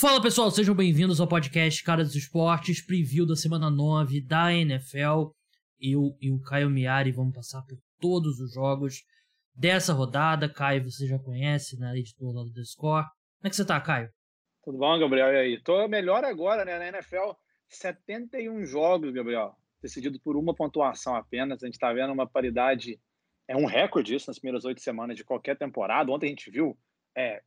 Fala pessoal, sejam bem-vindos ao podcast Cara dos Esportes, preview da semana 9 da NFL. Eu e o Caio Miari vamos passar por todos os jogos dessa rodada. Caio, você já conhece, né? Editor lá do Score. Como é que você tá, Caio? Tudo bom, Gabriel? E aí? Tô melhor agora, né? Na NFL, 71 jogos, Gabriel, decidido por uma pontuação apenas. A gente tá vendo uma paridade, é um recorde isso nas primeiras oito semanas de qualquer temporada. Ontem a gente viu é,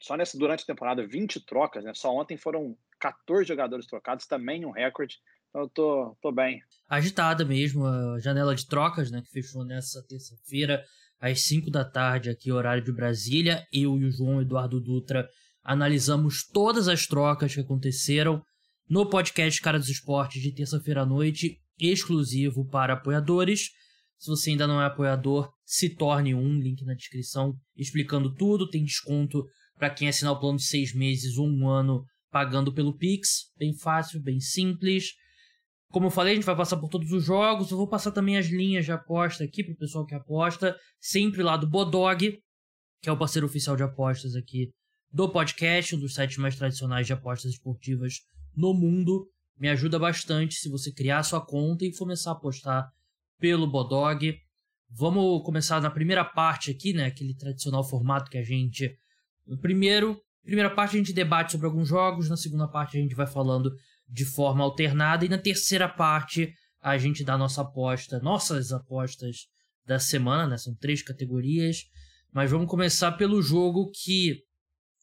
só nessa durante a temporada 20 trocas, né? Só ontem foram 14 jogadores trocados, também um recorde. Então eu tô, tô bem. Agitada mesmo a janela de trocas, né? Que fechou nessa terça-feira, às 5 da tarde, aqui, horário de Brasília. Eu e o João Eduardo Dutra analisamos todas as trocas que aconteceram no podcast Cara dos Esportes de terça-feira à noite, exclusivo para apoiadores. Se você ainda não é apoiador, se torne um, link na descrição explicando tudo. Tem desconto para quem assinar o plano de seis meses ou um ano pagando pelo Pix. Bem fácil, bem simples. Como eu falei, a gente vai passar por todos os jogos. Eu vou passar também as linhas de aposta aqui para o pessoal que aposta. Sempre lá do Bodog, que é o parceiro oficial de apostas aqui do podcast, um dos sites mais tradicionais de apostas esportivas no mundo. Me ajuda bastante se você criar sua conta e começar a apostar pelo Bodog. Vamos começar na primeira parte aqui, né? Aquele tradicional formato que a gente no primeiro, primeira parte a gente debate sobre alguns jogos, na segunda parte a gente vai falando de forma alternada e na terceira parte a gente dá nossa aposta, nossas apostas da semana, né? São três categorias, mas vamos começar pelo jogo que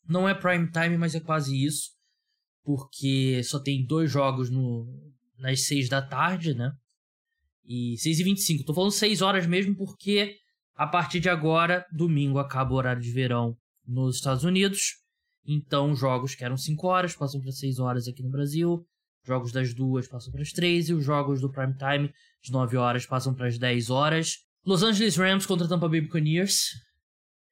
não é prime time, mas é quase isso, porque só tem dois jogos no nas seis da tarde, né? E 6 e 25. Tô falando 6 horas mesmo porque a partir de agora, domingo, acaba o horário de verão nos Estados Unidos. Então, jogos que eram 5 horas passam para 6 horas aqui no Brasil. Jogos das duas passam para as 3 e os jogos do prime time de 9 horas passam para as 10 horas. Los Angeles Rams contra Tampa Bay Buccaneers.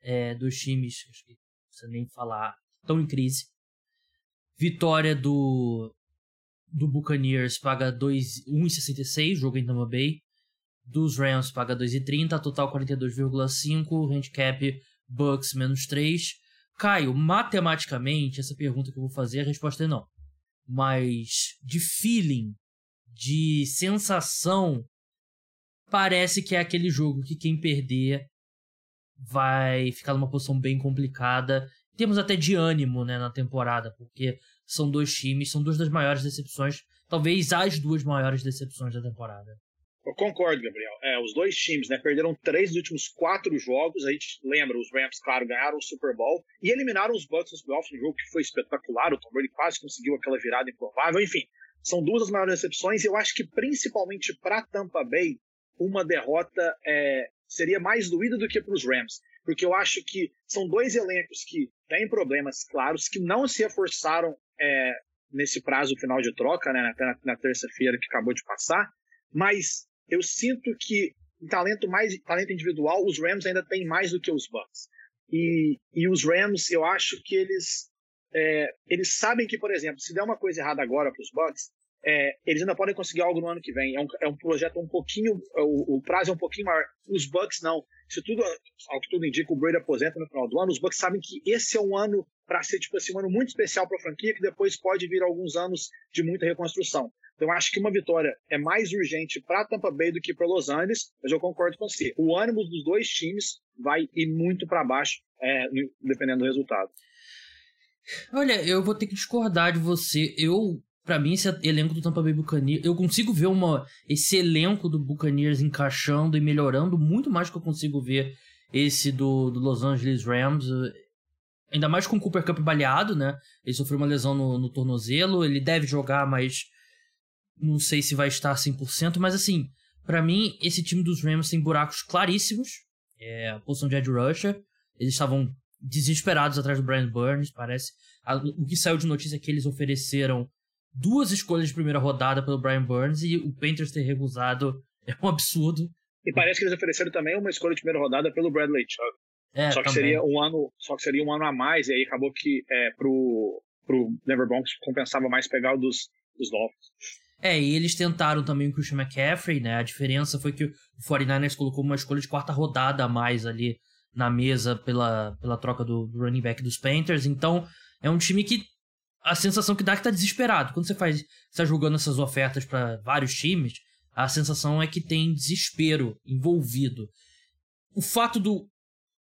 É, dois times, acho que não precisa nem falar, estão em crise. Vitória do do Buccaneers paga 1,66, jogo em Tampa Bay. Dos Rams paga 2,30, total 42,5, handicap Bucks menos 3. Caio, matematicamente, essa pergunta que eu vou fazer, a resposta é não. Mas de feeling, de sensação, parece que é aquele jogo que quem perder vai ficar numa posição bem complicada. Temos até de ânimo né, na temporada, porque são dois times, são duas das maiores decepções, talvez as duas maiores decepções da temporada. Eu concordo, Gabriel. É, os dois times né, perderam três dos últimos quatro jogos. A gente lembra, os Rams, claro, ganharam o Super Bowl e eliminaram os Bucks nos playoffs, um jogo que foi espetacular. O Tom Brady quase conseguiu aquela virada improvável. Enfim, são duas das maiores decepções. Eu acho que, principalmente para Tampa Bay, uma derrota é, seria mais doída do que para os Rams. Porque eu acho que são dois elencos que têm problemas claros, que não se reforçaram é, nesse prazo final de troca, né, na, na terça-feira que acabou de passar. Mas eu sinto que em talento mais talento individual, os Rams ainda têm mais do que os Bucks. E, e os Rams, eu acho que eles é, eles sabem que, por exemplo, se der uma coisa errada agora para os Bucks, é, eles ainda podem conseguir algo no ano que vem. É um, é um projeto um pouquinho, o, o, prazo é um pouquinho maior. Os Bucks não. Se tudo, ao que tudo indica, o Brady aposenta no final do ano, os Bucks sabem que esse é um ano para ser tipo assim, um ano muito especial para a franquia, que depois pode vir alguns anos de muita reconstrução. Então, acho que uma vitória é mais urgente para Tampa Bay do que para Los Angeles, mas eu concordo com você. O ânimo dos dois times vai ir muito para baixo, é, dependendo do resultado. Olha, eu vou ter que discordar de você. Eu, para mim, esse elenco do Tampa Bay Buccaneers, eu consigo ver uma, esse elenco do Buccaneers encaixando e melhorando muito mais do que eu consigo ver esse do, do Los Angeles Rams. Ainda mais com o Cooper Cup baleado, né? Ele sofreu uma lesão no, no tornozelo, ele deve jogar, mas não sei se vai estar 100%, mas assim, para mim, esse time dos Rams tem buracos claríssimos. É, a posição de Ed Rusher. Eles estavam desesperados atrás do Brian Burns, parece. O que saiu de notícia é que eles ofereceram duas escolhas de primeira rodada pelo Brian Burns e o Panthers ter recusado é um absurdo. E parece que eles ofereceram também uma escolha de primeira rodada pelo Bradley Chubb. É, só que também. seria um ano, só que seria um ano a mais e aí acabou que é, pro pro Denver Broncos compensava mais pegar o dos, dos Dolphins. É, e eles tentaram também o Christian McCaffrey, né? A diferença foi que o 49ers colocou uma escolha de quarta rodada a mais ali na mesa pela, pela troca do, do running back dos Panthers. Então, é um time que a sensação que dá é que tá desesperado. Quando você faz, está jogando essas ofertas para vários times, a sensação é que tem desespero envolvido. O fato do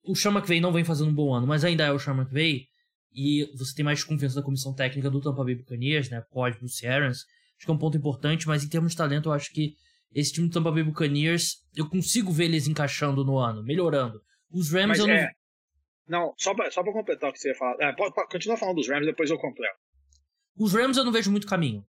o Sean McVay não vem fazendo um bom ano, mas ainda é o Sean McVay, e você tem mais confiança da comissão técnica do Tampa Bay Buccaneers, né? Pode pro Sierrans. Acho que é um ponto importante, mas em termos de talento, eu acho que esse time do Tampa Bay Buccaneers, eu consigo ver eles encaixando no ano, melhorando. Os Rams mas eu é... não. Não, só pra, só pra completar o que você ia falar. É, pode, pode, continua falando dos Rams, depois eu completo. Os Rams eu não vejo muito caminho.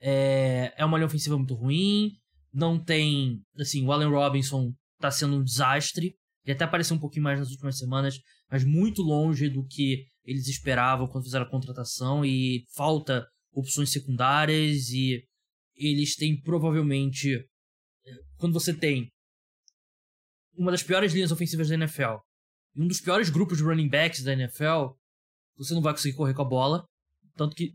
É, é uma linha ofensiva muito ruim. Não tem. Assim, o Allen Robinson tá sendo um desastre. Ele até apareceu um pouquinho mais nas últimas semanas, mas muito longe do que eles esperavam quando fizeram a contratação. E falta opções secundárias. E eles têm provavelmente. Quando você tem uma das piores linhas ofensivas da NFL e um dos piores grupos de running backs da NFL, você não vai conseguir correr com a bola. Tanto que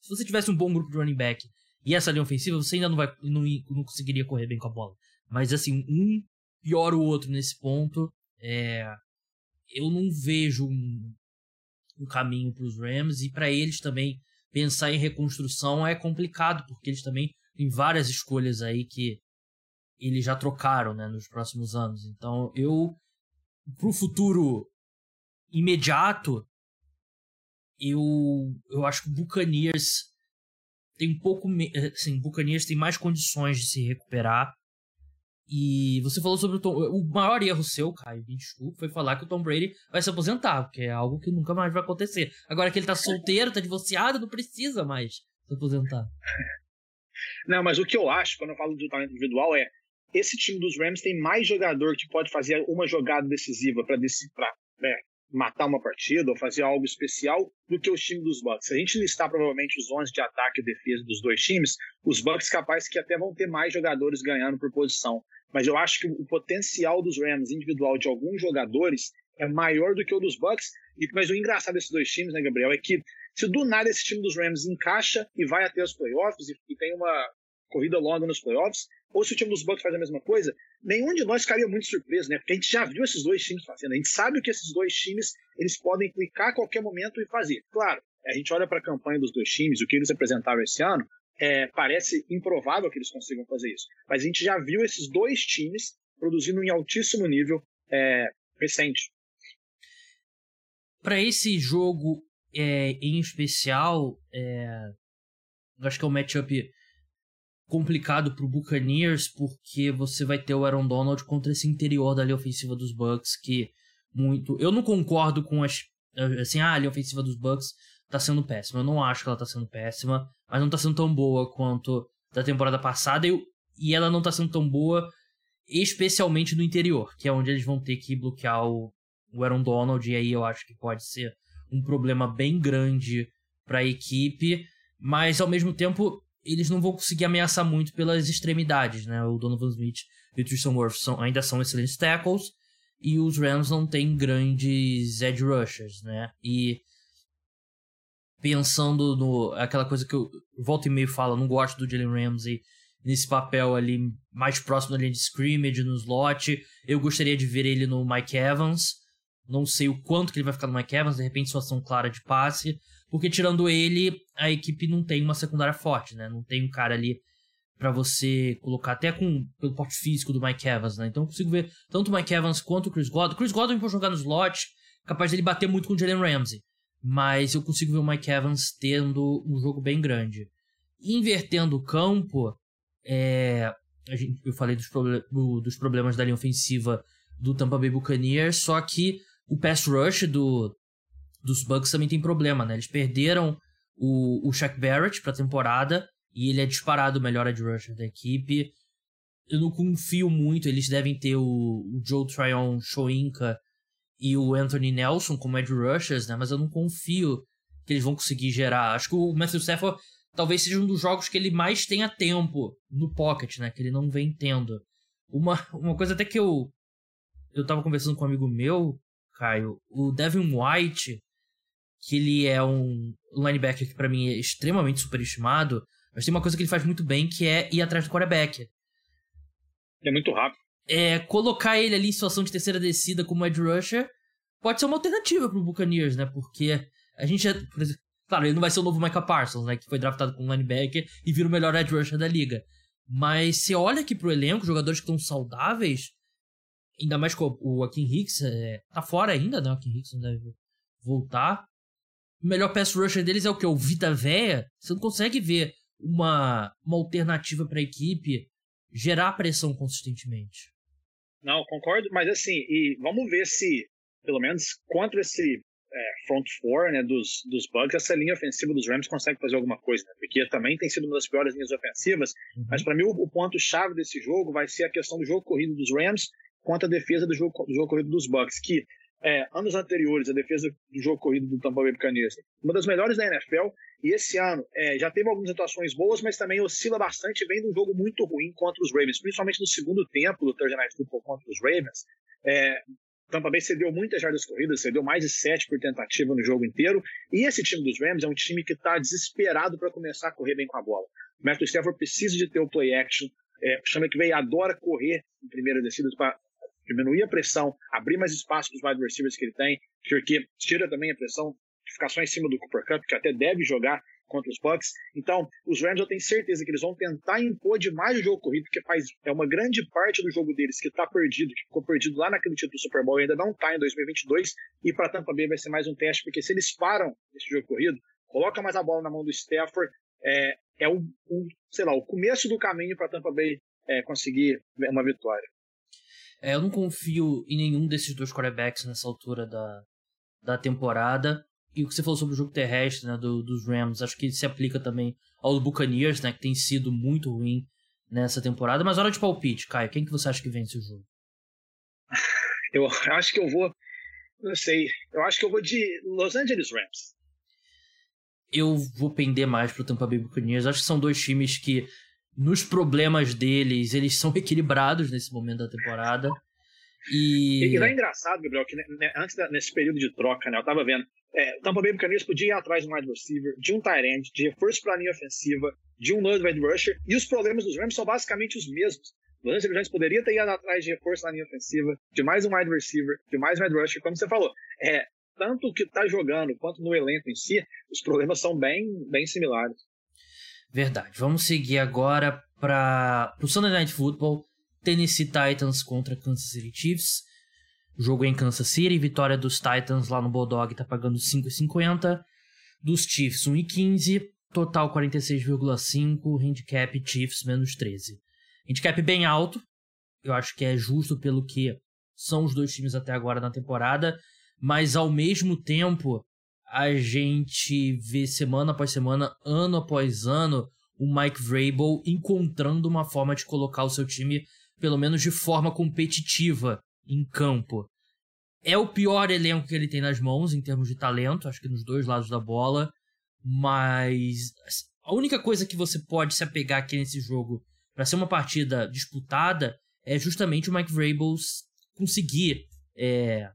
se você tivesse um bom grupo de running back e essa linha ofensiva, você ainda não, vai, não, não conseguiria correr bem com a bola. Mas assim, um pior o outro nesse ponto. É, eu não vejo um, um caminho para os Rams e para eles também pensar em reconstrução é complicado, porque eles também têm várias escolhas aí que eles já trocaram né, nos próximos anos. Então eu, pro futuro imediato, eu, eu acho que o Buccaneers tem um pouco. Assim, Buccaneers tem mais condições de se recuperar. E você falou sobre o Tom. O maior erro seu, Caio, me desculpa, foi falar que o Tom Brady vai se aposentar, porque é algo que nunca mais vai acontecer. Agora que ele tá solteiro, tá divorciado, não precisa mais se aposentar. Não, mas o que eu acho, quando eu falo do talento individual, é esse time dos Rams tem mais jogador que pode fazer uma jogada decisiva para né, matar uma partida ou fazer algo especial do que os times dos Bucks. Se a gente listar provavelmente os 11 de ataque e defesa dos dois times, os Bucks capazes que até vão ter mais jogadores ganhando por posição. Mas eu acho que o potencial dos Rams individual de alguns jogadores é maior do que o dos Bucks. Mas o engraçado desses dois times, né, Gabriel, é que se do nada esse time dos Rams encaixa e vai até os playoffs e, e tem uma corrida longa nos playoffs, ou se o time dos Bucks faz a mesma coisa, nenhum de nós ficaria muito surpreso, né? Porque a gente já viu esses dois times fazendo. A gente sabe o que esses dois times eles podem clicar a qualquer momento e fazer. Claro, a gente olha para a campanha dos dois times, o que eles apresentaram esse ano, é, parece improvável que eles consigam fazer isso. Mas a gente já viu esses dois times produzindo em altíssimo nível é, recente. Para esse jogo é, em especial, é, acho que é um matchup complicado pro Buccaneers, porque você vai ter o Aaron Donald contra esse interior da linha ofensiva dos Bucks, que muito... Eu não concordo com as... Assim, ah, a linha ofensiva dos Bucks tá sendo péssima. Eu não acho que ela tá sendo péssima, mas não tá sendo tão boa quanto da temporada passada, e, e ela não tá sendo tão boa especialmente no interior, que é onde eles vão ter que bloquear o, o Aaron Donald, e aí eu acho que pode ser um problema bem grande para a equipe, mas ao mesmo tempo eles não vão conseguir ameaçar muito pelas extremidades, né? O Donovan Smith e o Tristan Wirfs são, ainda são excelentes tackles e os Rams não têm grandes edge rushers, né? E pensando no aquela coisa que eu volto e meio falo, não gosto do Jalen Ramsey nesse papel ali mais próximo da linha de scrimmage, no slot. Eu gostaria de ver ele no Mike Evans. Não sei o quanto que ele vai ficar no Mike Evans, de repente situação clara de passe. Porque tirando ele, a equipe não tem uma secundária forte, né? Não tem um cara ali para você colocar até com pelo porte físico do Mike Evans, né? Então eu consigo ver tanto o Mike Evans quanto o Chris Godwin. Chris Godwin pode jogar no slot, capaz dele bater muito com o Jalen Ramsey, mas eu consigo ver o Mike Evans tendo um jogo bem grande. Invertendo o campo, é, gente, eu falei dos, proble dos problemas da linha ofensiva do Tampa Bay Buccaneers, só que o pass rush do, dos Bucks também tem problema, né? Eles perderam o, o Shaq Barrett pra temporada e ele é disparado o melhor edge rusher da equipe. Eu não confio muito, eles devem ter o, o Joe Tryon Shoinka e o Anthony Nelson como edge rushers, né? Mas eu não confio que eles vão conseguir gerar. Acho que o Matthew Stafford talvez seja um dos jogos que ele mais tenha tempo no pocket, né? Que ele não vem tendo. Uma, uma coisa até que eu eu tava conversando com um amigo meu, Caio, o Devin White, que ele é um linebacker que para mim é extremamente superestimado, mas tem uma coisa que ele faz muito bem, que é ir atrás do quarterback. É muito rápido. É, colocar ele ali em situação de terceira descida como edge rusher pode ser uma alternativa pro Buccaneers, né? Porque a gente já, Claro, ele não vai ser o novo Micah Parsons, né? Que foi draftado como linebacker e vira o melhor edge rusher da liga. Mas você olha aqui pro elenco, jogadores que estão saudáveis, ainda mais com o Akin Hicks, é, tá fora ainda, né? O Akin Hicks não deve voltar. O melhor pass rusher deles é o que? O Vita Véia. Você não consegue ver uma, uma alternativa para a equipe gerar pressão consistentemente. Não, concordo, mas assim, e vamos ver se, pelo menos, contra esse é, front four né, dos, dos Bucks, essa linha ofensiva dos Rams consegue fazer alguma coisa, né? porque também tem sido uma das piores linhas ofensivas. Uhum. Mas para mim, o, o ponto-chave desse jogo vai ser a questão do jogo corrido dos Rams contra a defesa do jogo, do jogo corrido dos Bucks, que é, anos anteriores, a defesa do jogo corrido do Tampa Bay Buccaneers, uma das melhores da NFL, e esse ano é, já teve algumas atuações boas, mas também oscila bastante, vem de um jogo muito ruim contra os Ravens, principalmente no segundo tempo do Thursday Night Football contra os Ravens. É, Tampa Bay cedeu muitas jardas corridas, cedeu mais de sete por tentativa no jogo inteiro, e esse time dos Rams é um time que está desesperado para começar a correr bem com a bola. O Matthew Stafford precisa de ter o play action, é, chama que veio adora correr em primeira descida para diminuir a pressão, abrir mais espaço para os wide receivers que ele tem, porque tira também a pressão de ficar só em cima do Cooper Cup, que até deve jogar contra os Bucks. Então, os Rams eu tenho certeza que eles vão tentar impor demais o jogo corrido, porque faz, é uma grande parte do jogo deles que está perdido, que ficou perdido lá naquele título do Super Bowl e ainda não está em 2022. E para Tampa Bay vai ser mais um teste, porque se eles param esse jogo corrido, coloca mais a bola na mão do Stafford, é, é o, um, sei lá, o começo do caminho para Tampa Bay é, conseguir uma vitória. É, eu não confio em nenhum desses dois quarterbacks nessa altura da, da temporada. E o que você falou sobre o jogo terrestre né, do, dos Rams, acho que se aplica também aos Buccaneers, né, que tem sido muito ruim nessa temporada. Mas hora de palpite, Caio, quem que você acha que vence o jogo? Eu acho que eu vou, não sei, eu acho que eu vou de Los Angeles Rams. Eu vou pender mais pro Tampa Bay Buccaneers. Acho que são dois times que nos problemas deles, eles são equilibrados nesse momento da temporada. E, e é engraçado, Gabriel, que né, antes da, nesse período de troca, né, eu tava vendo, é, o Tampa Bay Buccaneers podia ir atrás de um wide receiver, de um tight end, de reforço para a linha ofensiva, de um nose wide rusher, e os problemas dos Rams são basicamente os mesmos. Os Angeles Rams poderia ter ido atrás de reforço na linha ofensiva, de mais um wide receiver, de mais um wide rusher, como você falou. É, tanto que está jogando quanto no elenco em si, os problemas são bem, bem similares. Verdade. Vamos seguir agora para o Sunday Night Football. Tennessee Titans contra Kansas City Chiefs. Jogo em Kansas City. Vitória dos Titans lá no Bulldog tá pagando 5,50. Dos Chiefs 1,15. Total 46,5. Handicap Chiefs menos 13. Handicap bem alto. Eu acho que é justo pelo que são os dois times até agora na temporada. Mas ao mesmo tempo, a gente vê semana após semana, ano após ano, o Mike Vrabel encontrando uma forma de colocar o seu time, pelo menos de forma competitiva, em campo. É o pior elenco que ele tem nas mãos em termos de talento, acho que nos dois lados da bola, mas a única coisa que você pode se apegar aqui nesse jogo para ser uma partida disputada é justamente o Mike Vrabel conseguir é,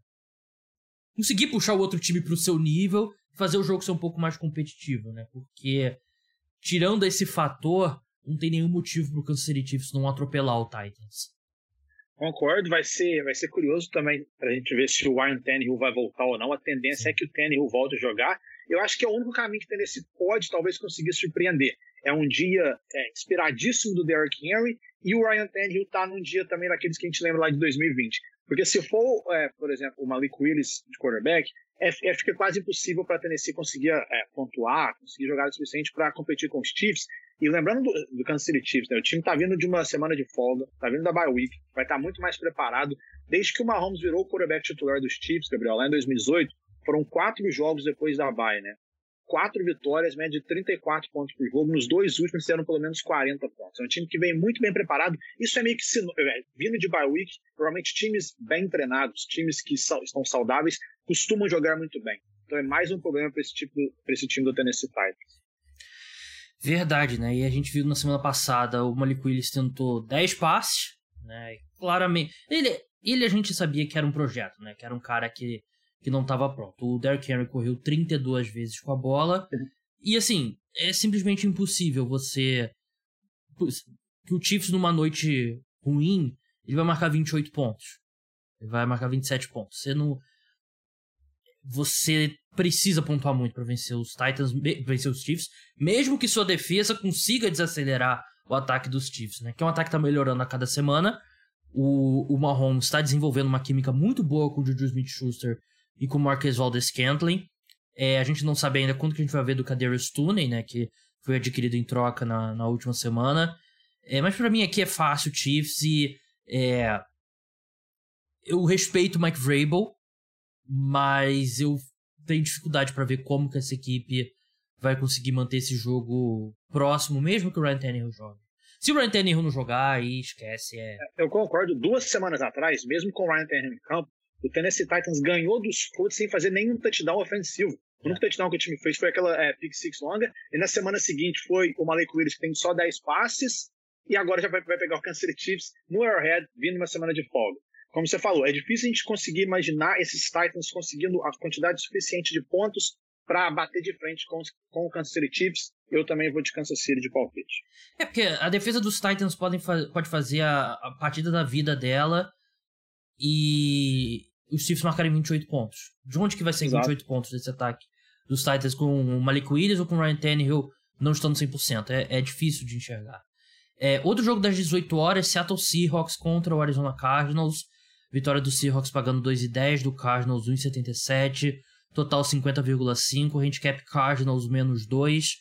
conseguir puxar o outro time para o seu nível e fazer o jogo ser um pouco mais competitivo, né? Porque, tirando esse fator, não tem nenhum motivo para o Kansas City Chiefs não atropelar o Titans. Concordo, vai ser, vai ser curioso também para a gente ver se o Ryan Tannehill vai voltar ou não. A tendência Sim. é que o Tannehill volte a jogar. Eu acho que é o único caminho que o Tennessee pode talvez conseguir surpreender. É um dia é, inspiradíssimo do Derrick Henry e o Ryan Tannehill está num dia também daqueles que a gente lembra lá de 2020. Porque se for, é, por exemplo, o Malik Willis de quarterback, é, é, fica quase impossível para Tennessee conseguir é, pontuar, conseguir jogar o suficiente para competir com os Chiefs. E lembrando do, do Kansas City Chiefs, né, o time está vindo de uma semana de folga, está vindo da bye week, vai estar tá muito mais preparado. Desde que o Mahomes virou o quarterback titular dos Chiefs, Gabriel, lá em 2018, foram quatro jogos depois da bye, né? Quatro vitórias, média de 34 pontos por jogo. Nos dois últimos fizeram pelo menos 40 pontos. É um time que vem muito bem preparado. Isso é meio que é, vindo de bye week. Provavelmente times bem treinados, times que estão saudáveis, costumam jogar muito bem. Então é mais um problema para esse, tipo, esse time do Tennessee Titans. Verdade, né? E a gente viu na semana passada o Malik Willis tentou 10 passes, né? Claramente. Ele, ele a gente sabia que era um projeto, né? Que era um cara que que não estava pronto. O Derrick Henry correu 32 vezes com a bola. E assim, é simplesmente impossível você. Que o Chiefs numa noite ruim, ele vai marcar 28 pontos. Ele vai marcar 27 pontos. Você não. Você precisa pontuar muito para vencer os Titans, vencer os Chiefs, mesmo que sua defesa consiga desacelerar o ataque dos Chiefs, né? Que é um ataque que tá melhorando a cada semana. O, o Mahomes está desenvolvendo uma química muito boa com o Juju Smith-Schuster e com o Marquez Valdez-Scantling. É, a gente não sabe ainda quando que a gente vai ver do Kadarius Tooney, né? Que foi adquirido em troca na, na última semana. É, mas para mim aqui é fácil Chiefs e é, eu respeito o Mike Vrabel, mas eu tenho dificuldade para ver como que essa equipe vai conseguir manter esse jogo próximo, mesmo que o Ryan Tannehill jogue. Se o Ryan Tannehill não jogar, aí esquece. É... Eu concordo. Duas semanas atrás, mesmo com o Ryan Tannehill em campo, o Tennessee Titans ganhou dos Colts sem fazer nenhum touchdown ofensivo. O único touchdown que o time fez foi aquela é, pick six longa. E na semana seguinte foi o Malik Willis, que tem só 10 passes. E agora já vai, vai pegar o Kansas City Chiefs no Arrowhead, vindo uma semana de folga. Como você falou, é difícil a gente conseguir imaginar esses Titans conseguindo a quantidade suficiente de pontos para bater de frente com, com o Kansas City Chiefs. Eu também vou de Kansas City de palpite. É porque a defesa dos Titans podem fa pode fazer a, a partida da vida dela e os Chiefs marcarem 28 pontos. De onde que vai ser Exato. 28 pontos desse ataque dos Titans com o Malik Willis ou com o Ryan Tannehill não estando 100%? É, é difícil de enxergar. É, outro jogo das 18 horas, Seattle Seahawks contra o Arizona Cardinals. Vitória do Seahawks pagando 2,10, do Cardinals 1,77. Total 50,5. Handicap Cardinals menos 2.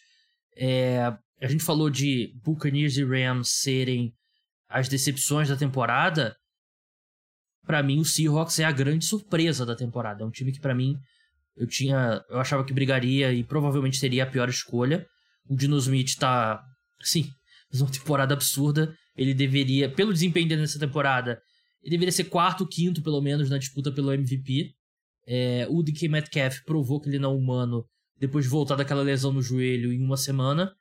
É, a gente falou de Buccaneers e Rams serem as decepções da temporada. Para mim, o Seahawks é a grande surpresa da temporada. É um time que, para mim, eu tinha. Eu achava que brigaria e provavelmente seria a pior escolha. O Dino Smith tá. Sim, fez uma temporada absurda. Ele deveria, pelo desempenho dele nessa temporada, ele deveria ser quarto, quinto, pelo menos, na disputa pelo MVP. É, o DK Metcalf provou que ele não é humano depois de voltar daquela lesão no joelho em uma semana.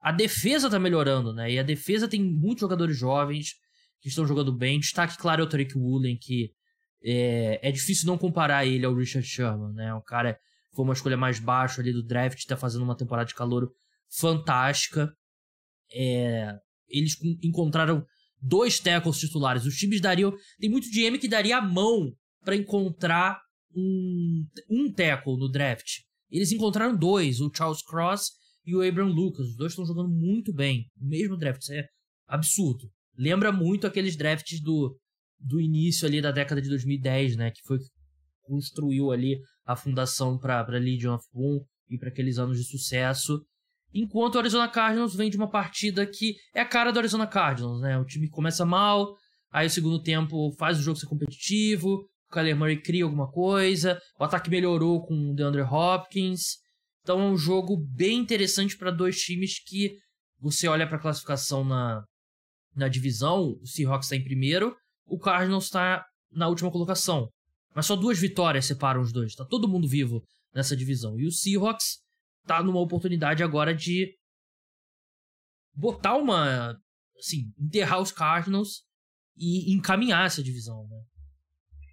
A defesa tá melhorando, né? E a defesa tem muitos jogadores jovens que estão jogando bem. Destaque, claro, é o Tariq Woolen, que é, é difícil não comparar ele ao Richard Sherman, né? O cara foi uma escolha mais baixa ali do draft, tá fazendo uma temporada de calor fantástica. É, eles encontraram dois tackles titulares. Os times dariam. Tem muito GM que daria a mão para encontrar um, um tackle no draft. Eles encontraram dois, o Charles Cross e o Abraham Lucas. Os dois estão jogando muito bem. O mesmo draft. Isso é absurdo. Lembra muito aqueles drafts do, do início ali da década de 2010, né? Que foi que construiu ali a fundação para Legion of Boom e para aqueles anos de sucesso. Enquanto o Arizona Cardinals vem de uma partida que é a cara do Arizona Cardinals, né? O time começa mal, aí o segundo tempo faz o jogo ser competitivo, o Kyler Murray cria alguma coisa, o ataque melhorou com o DeAndre Hopkins. Então é um jogo bem interessante para dois times que você olha para a classificação na, na divisão, o Seahawks está em primeiro, o Cardinals está na última colocação. Mas só duas vitórias separam os dois, tá todo mundo vivo nessa divisão. E o Seahawks tá numa oportunidade agora de botar uma. Assim, enterrar os Cardinals e encaminhar essa divisão, né?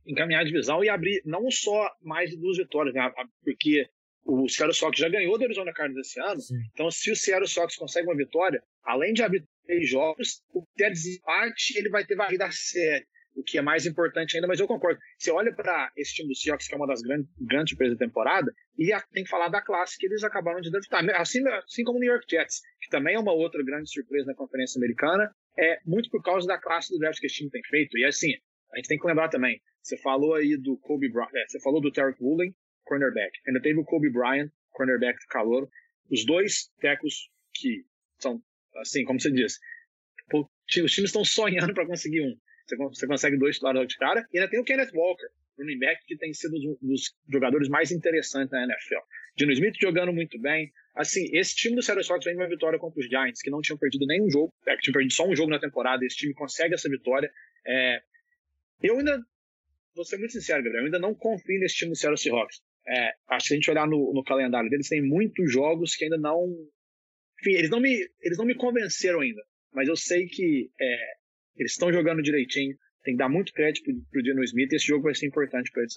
Encaminhar a divisão e abrir não só mais de duas vitórias, né? porque o Seattle Sox já ganhou do Arizona Cardinals esse ano. Sim. Então, se o Seattle Sox consegue uma vitória, além de abrir três jogos, o ter desempate, ele vai ter varrida a série o que é mais importante ainda, mas eu concordo. Você olha para esse time do Seahawks, que é uma das grandes, grandes surpresas da temporada, e tem que falar da classe que eles acabaram de draftar. Assim, assim como o New York Jets, que também é uma outra grande surpresa na Conferência Americana, é muito por causa da classe do draft que esse time tem feito. E assim, a gente tem que lembrar também, você falou aí do Kobe Bryant, é, você falou do Tarek Woolen, cornerback. Ainda teve o Kobe Bryant, cornerback de calor. Os dois tecos que são, assim, como você diz, os times estão sonhando para conseguir um. Você consegue dois titulares de cara. E ainda tem o Kenneth Walker, running back, que tem sido um dos jogadores mais interessantes na NFL. Dino Smith jogando muito bem. Assim, esse time do Seattle Sox vem uma vitória contra os Giants, que não tinham perdido nenhum jogo, é, que tinham perdido só um jogo na temporada. Esse time consegue essa vitória. É, eu ainda, vou ser muito sincero, Gabriel, eu ainda não confio nesse time do Seattle Seahawks. É, acho que se a gente olhar no, no calendário deles, tem muitos jogos que ainda não. Enfim, eles não me, eles não me convenceram ainda. Mas eu sei que é, eles estão jogando direitinho. Tem que dar muito crédito pro, pro Dino Smith e esse jogo vai ser importante para eles.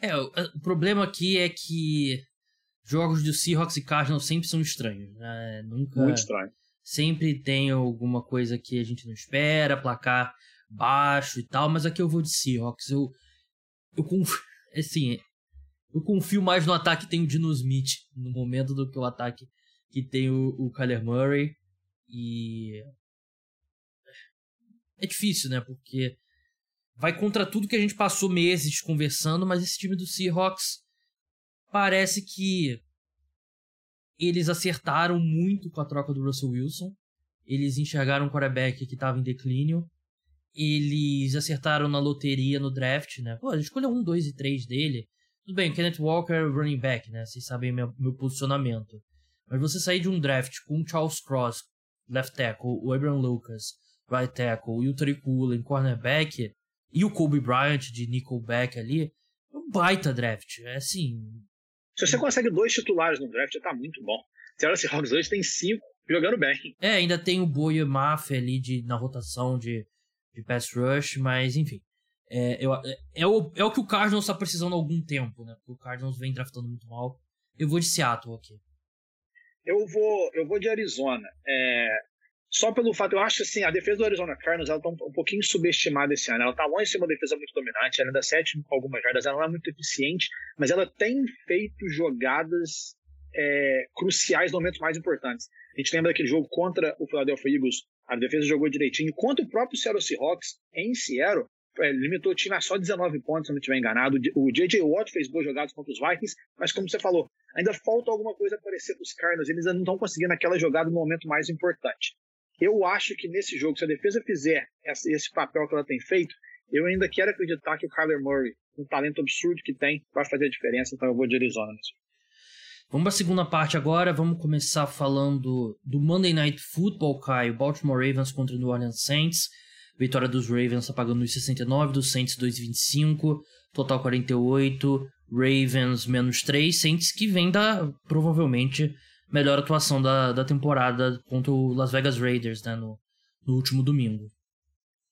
É, o, o, problema aqui é que jogos do Seahawks e Cardinals sempre são estranhos. Né? Nunca. Muito estranho. Sempre tem alguma coisa que a gente não espera, placar baixo e tal, mas aqui eu vou de Seahawks. Eu, eu assim, eu confio mais no ataque que tem o Dino Smith no momento do que o ataque que tem o, o Kyler Murray. E. É difícil, né? Porque vai contra tudo que a gente passou meses conversando, mas esse time do Seahawks parece que eles acertaram muito com a troca do Russell Wilson. Eles enxergaram um quarterback que estava em declínio. Eles acertaram na loteria no draft, né? Pô, a um, dois e três dele. Tudo bem, Kenneth Walker running back, né? Vocês sabem meu, meu posicionamento. Mas você sair de um draft com o Charles Cross, left tackle, o Abraham Lucas, right tackle, e o Tariq Woolen, cornerback, e o Kobe Bryant de nickelback ali, é um baita draft. É assim... Se você consegue dois titulares no draft, já tá muito bom. Seattle Seahawks hoje tem cinco jogando bem. É, ainda tem o Boye Mafia ali de, na rotação de, de pass rush, mas enfim. É, eu, é, é, o, é o que o Cardinals está precisando há algum tempo, né? Porque o Cardinals vem draftando muito mal. Eu vou de Seattle aqui. Eu vou, eu vou de Arizona. É, só pelo fato, eu acho assim, a defesa do Arizona Cardinals ela tá um, um pouquinho subestimada esse ano. Ela tá longe de ser uma defesa muito dominante, ela ainda sétima com algumas jardas, ela não é muito eficiente, mas ela tem feito jogadas é, cruciais no momentos mais importantes. A gente lembra daquele jogo contra o Philadelphia Eagles, a defesa jogou direitinho, contra o próprio Seattle Seahawks em Seattle, é, limitou o time a só 19 pontos, se não estiver enganado. O J.J. Watt fez boas jogadas contra os Vikings, mas como você falou, ainda falta alguma coisa aparecer para os Cardinals. Eles ainda não estão conseguindo aquela jogada no momento mais importante. Eu acho que nesse jogo, se a defesa fizer esse papel que ela tem feito, eu ainda quero acreditar que o Kyler Murray, um talento absurdo que tem, vai fazer a diferença. Então eu vou de Arizona jogo. Vamos para a segunda parte agora. Vamos começar falando do Monday Night Football, Caio. Baltimore Ravens contra o New Orleans Saints. Vitória dos Ravens tá pagando 1,69, dos Saints 2,25, total 48, Ravens menos 3, Saints que vem da provavelmente melhor atuação da, da temporada contra o Las Vegas Raiders né, no, no último domingo.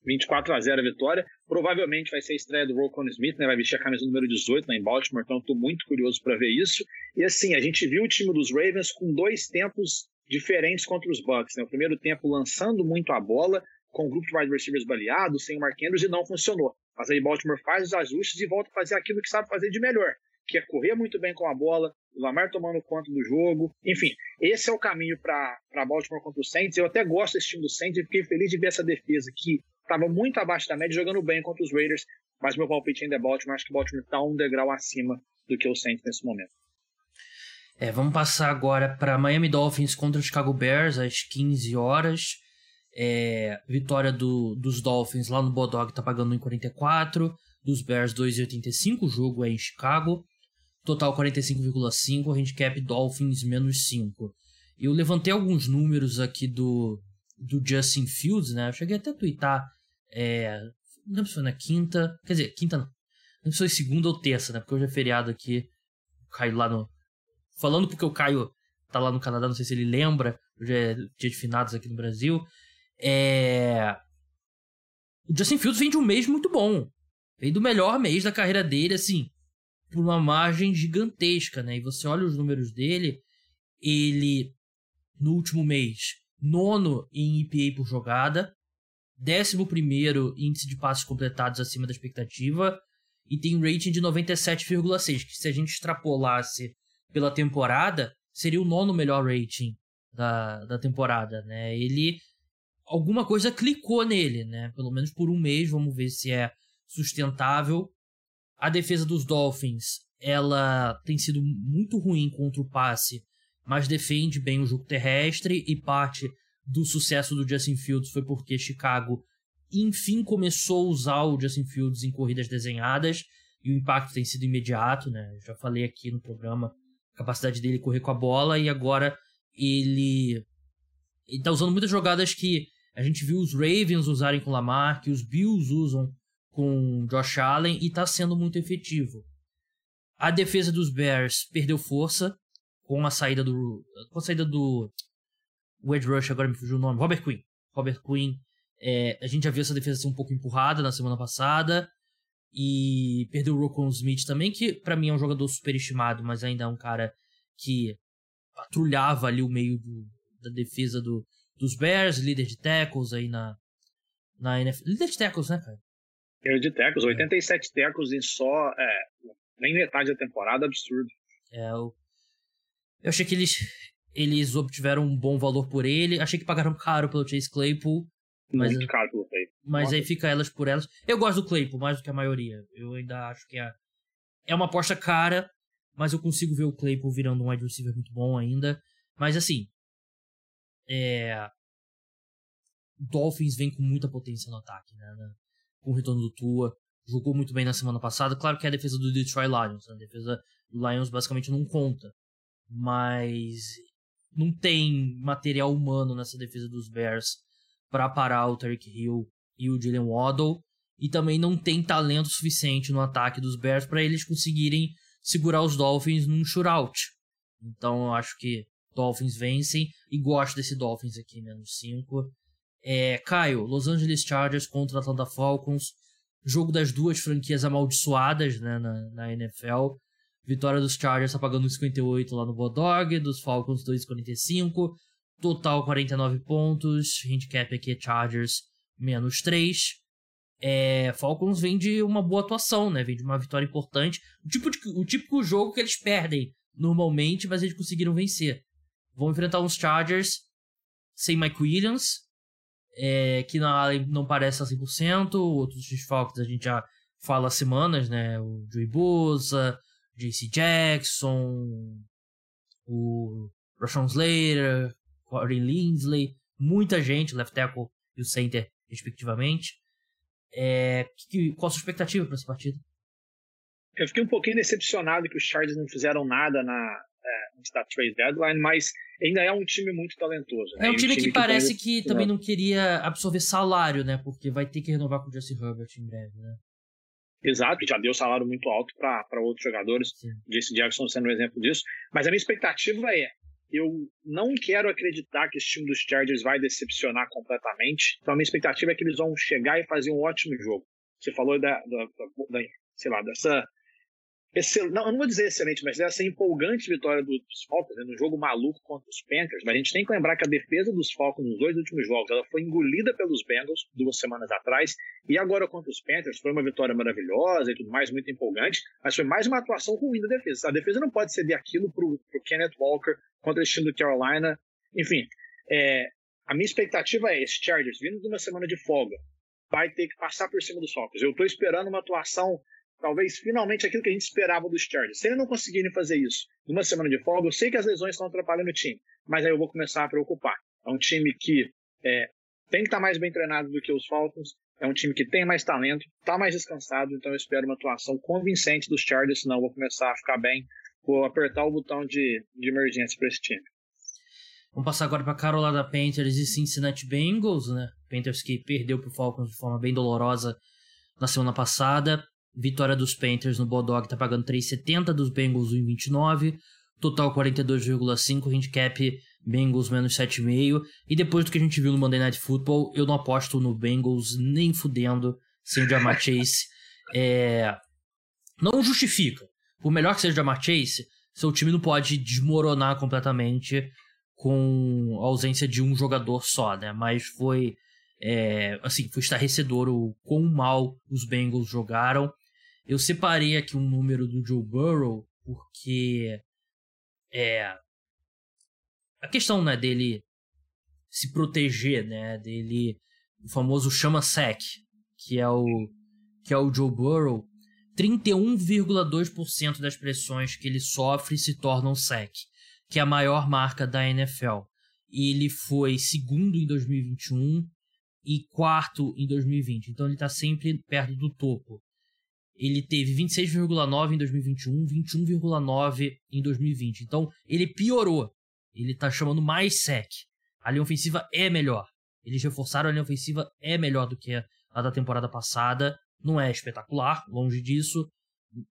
24 a 0 a vitória. Provavelmente vai ser a estreia do Rocon Smith, né? Vai vestir a camisa número 18 lá em Baltimore, então estou muito curioso para ver isso. E assim, a gente viu o time dos Ravens com dois tempos diferentes contra os Bucks, né? O primeiro tempo lançando muito a bola, com o grupo de wide receivers baleado, sem o Mark Andrews, e não funcionou. Mas aí Baltimore faz os ajustes e volta a fazer aquilo que sabe fazer de melhor, que é correr muito bem com a bola, o Lamar tomando conta do jogo. Enfim, esse é o caminho para Baltimore contra o Saints. Eu até gosto desse time do Saints e fiquei feliz de ver essa defesa que estava muito abaixo da média, jogando bem contra os Raiders, mas meu palpite ainda é Baltimore. Acho que Baltimore está um degrau acima do que o Saints nesse momento. É, vamos passar agora para Miami Dolphins contra o Chicago Bears às 15 horas. É, vitória do, dos Dolphins lá no Bodog tá pagando 1,44. Dos Bears 2,85. O jogo é em Chicago. Total 45,5. Handicap Dolphins menos 5. Eu levantei alguns números aqui do, do Justin Fields, né? Eu cheguei até a twittar. É, não lembro se foi na quinta. Quer dizer, quinta não. Não lembro se foi segunda ou terça, né? Porque hoje é feriado aqui. Caio lá no. Falando porque o Caio tá lá no Canadá, não sei se ele lembra. Hoje é dia de finados aqui no Brasil. É... O Justin Fields vem de um mês muito bom. Vem do melhor mês da carreira dele, assim, por uma margem gigantesca, né? E você olha os números dele, ele, no último mês, nono em EPA por jogada, décimo primeiro índice de passos completados acima da expectativa, e tem um rating de 97,6, que se a gente extrapolasse pela temporada, seria o nono melhor rating da, da temporada, né? Ele alguma coisa clicou nele, né? Pelo menos por um mês, vamos ver se é sustentável. A defesa dos Dolphins, ela tem sido muito ruim contra o passe, mas defende bem o jogo terrestre e parte do sucesso do Justin Fields foi porque Chicago enfim começou a usar o Justin Fields em corridas desenhadas e o impacto tem sido imediato, né? Já falei aqui no programa a capacidade dele correr com a bola e agora ele ele tá usando muitas jogadas que a gente viu os Ravens usarem com Lamar, que os Bills usam com Josh Allen e está sendo muito efetivo. A defesa dos Bears perdeu força com a saída do com a saída do o Edge Rush, agora me fugiu o nome, Robert Quinn. Robert Quinn, é, a gente já viu essa defesa ser um pouco empurrada na semana passada e perdeu o Rocco Smith também, que para mim é um jogador superestimado, mas ainda é um cara que patrulhava ali o meio do, da defesa do, dos Bears, líder de tackles aí na, na NFL. Líder de tackles, né, cara? Líder de tackles, 87 é. tackles em só é, Nem metade da temporada, absurdo. É, eu, eu achei que eles, eles obtiveram um bom valor por ele. Achei que pagaram caro pelo Chase Claypool. Mas, Muito caro pelo Claypool. Mas Nossa. aí fica elas por elas. Eu gosto do Claypool mais do que a maioria. Eu ainda acho que é, é uma aposta cara, mas eu consigo ver o Claypool virando um wide receiver muito bom ainda. Mas assim, é... Dolphins vem com muita potência no ataque, né? né? Com o retorno do Tua. Jogou muito bem na semana passada. Claro que é a defesa do Detroit Lions. Né? A defesa do Lions basicamente não conta. Mas não tem material humano nessa defesa dos Bears para parar o Tarek Hill e o Jalen Waddle. E também não tem talento suficiente no ataque dos Bears para eles conseguirem segurar os Dolphins num shootout. Então eu acho que Dolphins vencem e gosto desse Dolphins aqui, menos 5. É, Caio, Los Angeles Chargers contra Atlanta Falcons. Jogo das duas franquias amaldiçoadas né, na, na NFL. Vitória dos Chargers tá pagando 1,58 lá no Bodog, dos Falcons 2,45. Total 49 pontos. Handicap aqui é Chargers menos 3. É, Falcons vem de uma boa atuação, né? Vem de uma vitória importante. O, tipo de, o típico jogo que eles perdem normalmente, mas eles conseguiram vencer. Vão enfrentar uns Chargers sem Mike Williams, é, que na não parece a 100%. Outros desfalques a gente já fala há semanas, né? O Joey Bosa, JC Jackson, o Rashawn Slater, Corey Lindsley, muita gente, left tackle e o center, respectivamente. É, que, qual a sua expectativa para essa partida? Eu fiquei um pouquinho decepcionado que os Chargers não fizeram nada na da trade deadline, mas ainda é um time muito talentoso. Né? É um time, um time que, parece que, que também não queria absorver salário, né? Porque vai ter que renovar com o Jesse Herbert em breve, né? Exato, já deu salário muito alto para outros jogadores. Sim. Jesse Jackson sendo um exemplo disso. Mas a minha expectativa é: eu não quero acreditar que esse time dos Chargers vai decepcionar completamente. Então a minha expectativa é que eles vão chegar e fazer um ótimo jogo. Você falou da, da, da, da sei lá, dessa excel, não, eu não vou dizer excelente, mas essa empolgante vitória dos Falcons, né, no jogo maluco contra os Panthers, mas a gente tem que lembrar que a defesa dos Falcons nos dois últimos jogos, ela foi engolida pelos Bengals duas semanas atrás, e agora contra os Panthers foi uma vitória maravilhosa e tudo mais, muito empolgante, mas foi mais uma atuação ruim da defesa. A defesa não pode ceder aquilo pro, pro Kenneth Walker contra esse time do Carolina. Enfim, é, a minha expectativa é esse Chargers, vindo de uma semana de folga, vai ter que passar por cima dos Falcons. Eu estou esperando uma atuação talvez finalmente aquilo que a gente esperava dos Chargers. Se eles não conseguirem fazer isso numa semana de folga, eu sei que as lesões estão atrapalhando o time, mas aí eu vou começar a preocupar. É um time que é, tem que estar mais bem treinado do que os Falcons, é um time que tem mais talento, está mais descansado, então eu espero uma atuação convincente dos Chargers, senão eu vou começar a ficar bem, vou apertar o botão de, de emergência para esse time. Vamos passar agora para Carolina Panthers e Cincinnati Bengals, né? Panthers que perdeu para o Falcons de forma bem dolorosa na semana passada. Vitória dos Panthers no Bodog tá pagando 3,70, dos Bengals 1,29. Total 42,5, handicap Bengals menos 7,5. E depois do que a gente viu no Monday Night Football, eu não aposto no Bengals nem fudendo sem o Jamar Chase. É... Não justifica. Por melhor que seja o Jamar Chase, seu time não pode desmoronar completamente com a ausência de um jogador só, né? Mas foi... É, assim, foi estarrecedor o quão mal os Bengals jogaram. Eu separei aqui um número do Joe Burrow porque é a questão né dele se proteger, né, dele o famoso chama sec, que é o que é o Joe Burrow, 31,2% das pressões que ele sofre se tornam sec, que é a maior marca da NFL. Ele foi segundo em 2021 e quarto em 2020. Então ele está sempre perto do topo ele teve 26,9 em 2021, 21,9 em 2020. Então, ele piorou. Ele tá chamando mais sec. A linha ofensiva é melhor. Eles reforçaram a linha ofensiva é melhor do que a da temporada passada. Não é espetacular, longe disso.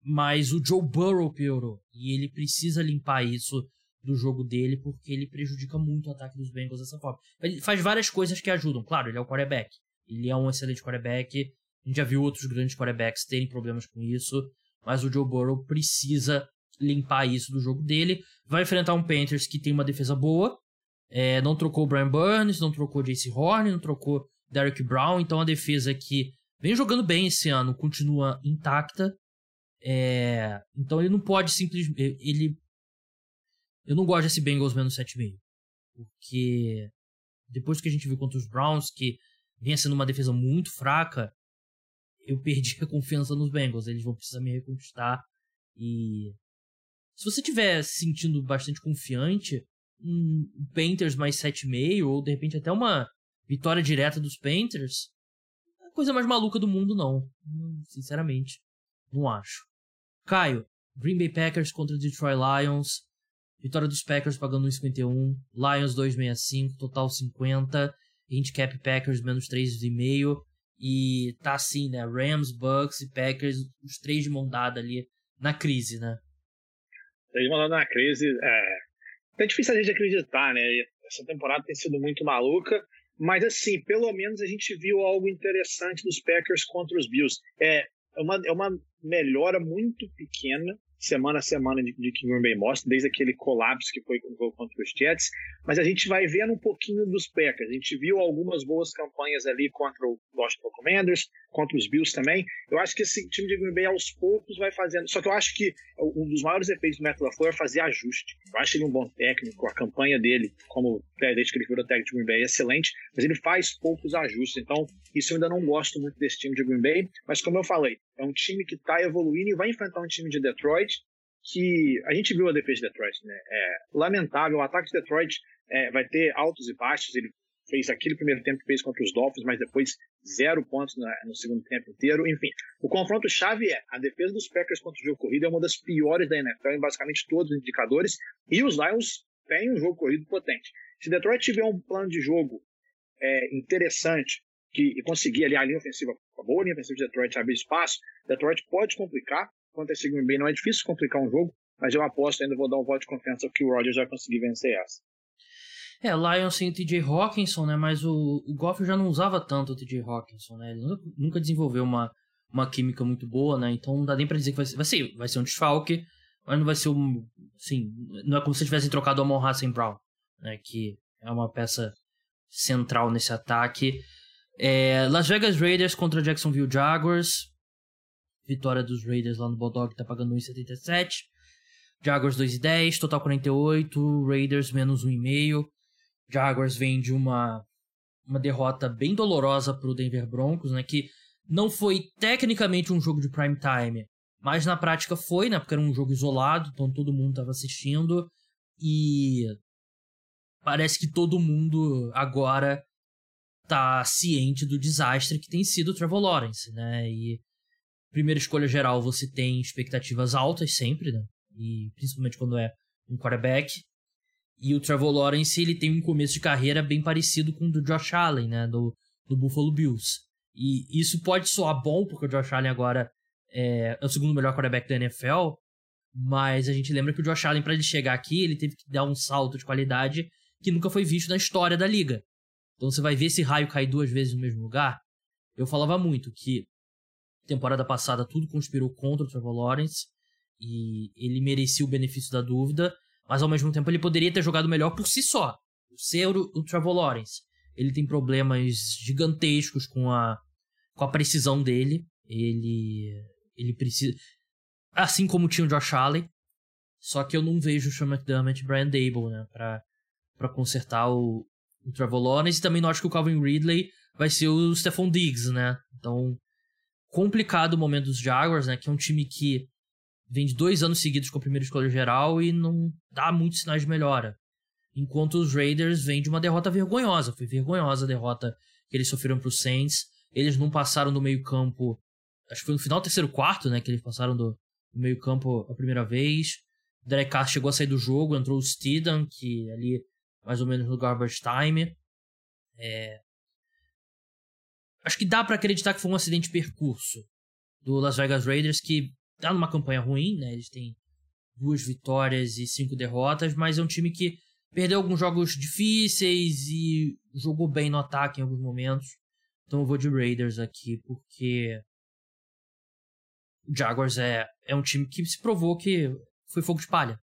Mas o Joe Burrow piorou. E ele precisa limpar isso do jogo dele, porque ele prejudica muito o ataque dos Bengals dessa forma. Ele faz várias coisas que ajudam. Claro, ele é o quarterback. Ele é um excelente quarterback a gente já viu outros grandes quarterbacks terem problemas com isso, mas o Joe Burrow precisa limpar isso do jogo dele. Vai enfrentar um Panthers que tem uma defesa boa, é, não trocou o Brian Burns, não trocou o Jace Horn, não trocou Derek Brown, então a defesa que vem jogando bem esse ano continua intacta. É, então ele não pode simplesmente. Ele. Eu não gosto desse Bengals menos 7,5. Porque depois que a gente viu contra os Browns, que vinha sendo uma defesa muito fraca, eu perdi a confiança nos Bengals. Eles vão precisar me reconquistar. E se você tiver se sentindo bastante confiante, um Panthers mais 7,5 ou de repente até uma vitória direta dos Panthers, é a coisa mais maluca do mundo não. Hum, sinceramente, não acho. Caio, Green Bay Packers contra Detroit Lions. Vitória dos Packers pagando 1,51. Lions 2,65. Total 50. Handicap Packers menos 3,5. E tá assim, né? Rams, Bucks e Packers, os três de mão dada ali na crise, né? Três de mão dada na crise. É, é difícil a gente acreditar, né? Essa temporada tem sido muito maluca. Mas, assim, pelo menos a gente viu algo interessante dos Packers contra os Bills. É, é uma, é uma melhora muito pequena semana a semana de, de que Green Bay mostra, desde aquele colapso que foi contra os Jets, mas a gente vai vendo um pouquinho dos Packers. A gente viu algumas boas campanhas ali contra o Washington Commanders, contra os Bills também. Eu acho que esse time de Green Bay aos poucos vai fazendo. Só que eu acho que um dos maiores efeitos do Matt LaFleur é fazer ajuste. Eu acho ele um bom técnico, a campanha dele, como desde que ele virou técnico de Green Bay, é excelente, mas ele faz poucos ajustes. Então, isso eu ainda não gosto muito desse time de Green Bay, mas como eu falei, é um time que está evoluindo e vai enfrentar um time de Detroit que a gente viu a defesa de Detroit, né? É lamentável. O ataque de Detroit é, vai ter altos e baixos. Ele fez aquele primeiro tempo que fez contra os Dolphins, mas depois zero pontos no segundo tempo inteiro. Enfim, o confronto chave é a defesa dos Packers contra o jogo corrido é uma das piores da NFL em basicamente todos os indicadores. E os Lions têm um jogo corrido potente. Se Detroit tiver um plano de jogo é, interessante que, e conseguir ali a linha ofensiva, a boa linha ofensiva de Detroit abrir espaço, Detroit pode complicar contra esse Green Bay. Não é difícil complicar um jogo, mas eu aposto ainda, vou dar um voto de confiança que o Rodgers vai conseguir vencer essa. É, Lions sem o TJ Hawkinson, né? Mas o, o Goff já não usava tanto o TJ Hawkinson, né? Ele nunca, nunca, desenvolveu uma, uma química muito boa, né? Então não dá nem pra dizer que vai ser. Vai ser, vai ser um desfalque, mas não vai ser um. Sim, não é como se tivessem trocado o Amon Hassan Brown, né? Que é uma peça central nesse ataque. É, Las Vegas Raiders contra Jacksonville Jaguars. Vitória dos Raiders lá no Bulldog tá pagando 1,77. Jaguars 2,10, total 48. Raiders menos 1,5. Jaguars vem de uma, uma derrota bem dolorosa pro Denver Broncos, né? Que não foi tecnicamente um jogo de prime time, mas na prática foi, né? Porque era um jogo isolado, então todo mundo estava assistindo. E parece que todo mundo agora tá ciente do desastre que tem sido o Trevor Lawrence, né? E primeira escolha geral você tem expectativas altas sempre, né? E principalmente quando é um quarterback. E o Trevor Lawrence, ele tem um começo de carreira bem parecido com o do Josh Allen, né? Do, do Buffalo Bills. E isso pode soar bom, porque o Josh Allen agora é, é o segundo melhor quarterback da NFL, mas a gente lembra que o Josh Allen, para ele chegar aqui, ele teve que dar um salto de qualidade que nunca foi visto na história da liga. Então você vai ver esse raio cair duas vezes no mesmo lugar. Eu falava muito que temporada passada tudo conspirou contra o Trevor Lawrence e ele merecia o benefício da dúvida, mas ao mesmo tempo ele poderia ter jogado melhor por si só. Ser o, o Trevor Lawrence. Ele tem problemas gigantescos com a, com a precisão dele. Ele, ele precisa. Assim como tinha o Josh Allen. Só que eu não vejo o Sean McDermott e Brian Dable, né? Pra, pra consertar o, o Trevor Lawrence. E também não acho que o Calvin Ridley vai ser o Stephon Diggs, né? Então, complicado o momento dos Jaguars, né? Que é um time que vem de dois anos seguidos com a primeira escolha geral e não dá muitos sinais de melhora. Enquanto os Raiders vêm de uma derrota vergonhosa. Foi vergonhosa a derrota que eles sofreram para os Saints. Eles não passaram do meio campo. Acho que foi no final do terceiro quarto, né? Que eles passaram do, do meio campo a primeira vez. Derek Carr chegou a sair do jogo, entrou o Steedham, que ali mais ou menos no garbage time. É... Acho que dá para acreditar que foi um acidente de percurso do Las Vegas Raiders, que tá numa campanha ruim, né? Eles têm duas vitórias e cinco derrotas, mas é um time que perdeu alguns jogos difíceis e jogou bem no ataque em alguns momentos. Então eu vou de Raiders aqui, porque o Jaguars é, é um time que se provou que foi fogo de palha.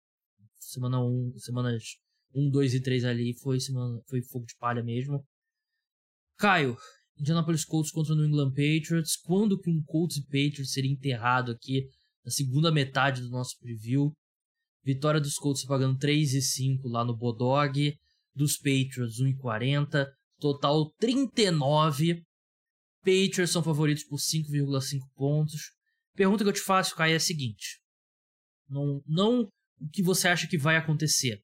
Semana 1, um, semanas 1, 2 e 3 ali foi, semana, foi fogo de palha mesmo. Caio, Indianapolis Colts contra o New England Patriots. Quando que um Colts e Patriots seria enterrado aqui na segunda metade do nosso preview. Vitória dos Colts pagando 3,5 lá no Bodog, dos Patriots 1,40, total 39. Patriots são favoritos por 5,5 pontos. Pergunta que eu te faço, Kai, é a seguinte: não, não o que você acha que vai acontecer,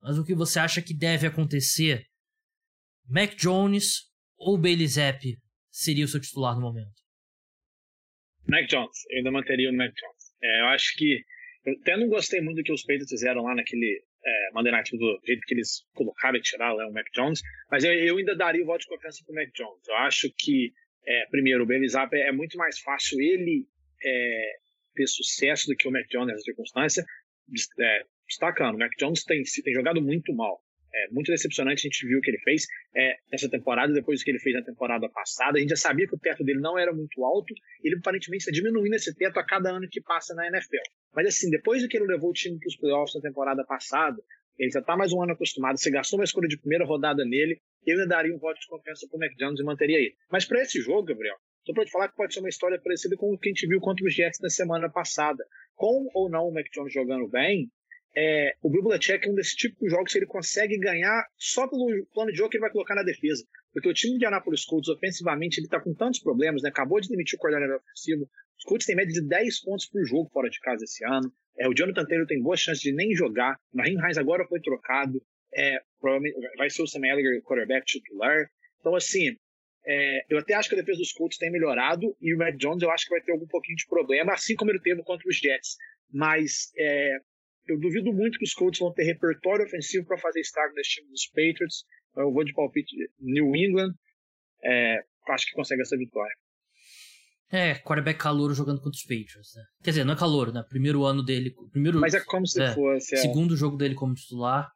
mas o que você acha que deve acontecer. Mac Jones ou Bailey Zapp seria o seu titular no momento? Mac Jones, eu ainda manteria o Mac Jones. É, eu acho que. Eu até não gostei muito do que os Patriots fizeram lá naquele é, Monday Night, do jeito que eles colocaram e tiraram lá, o Mac Jones, mas eu, eu ainda daria o voto de confiança pro Mac Jones. Eu acho que, é, primeiro, o Bailey Zapp é, é muito mais fácil ele é, ter sucesso do que o Mac Jones nessa circunstância. É, destacando, o Mac Jones tem, tem jogado muito mal. É muito decepcionante, a gente viu o que ele fez é, temporada, depois do que ele fez na temporada passada. A gente já sabia que o teto dele não era muito alto, ele aparentemente está diminuindo esse teto a cada ano que passa na NFL. Mas assim, depois do que ele levou o time para os playoffs na temporada passada, ele já está mais um ano acostumado, você gastou uma escolha de primeira rodada nele, eu ainda daria um voto de confiança para o Jones e manteria ele. Mas para esse jogo, Gabriel, só para te falar que pode ser uma história parecida com o que a gente viu contra os Jets na semana passada. Com ou não o Mac jogando bem, é, o Bill Belichick é um desses tipos de jogos que ele consegue ganhar só pelo plano de jogo que ele vai colocar na defesa. Porque o time de Anápolis Colts, ofensivamente, ele está com tantos problemas, né? Acabou de demitir o coordenador ofensivo. Os Colts têm média de 10 pontos por jogo fora de casa esse ano. É, o Jonathan Taylor tem boas chances de nem jogar. O Naheem Hines agora foi trocado. É, provavelmente vai ser o Sam Ellinger, quarterback titular. Então, assim, é, eu até acho que a defesa dos Colts tem melhorado e o Matt Jones eu acho que vai ter algum pouquinho de problema, assim como ele teve contra os Jets. Mas é, eu duvido muito que os Colts vão ter repertório ofensivo para fazer estrago nesse time dos Patriots. Eu vou de palpite New England. É, acho que consegue essa vitória. É, quarterback calouro jogando contra os Patriots, né? Quer dizer, não é calouro, né? Primeiro ano dele. Primeiro, Mas é como se é, fosse. É. Segundo jogo dele como titular.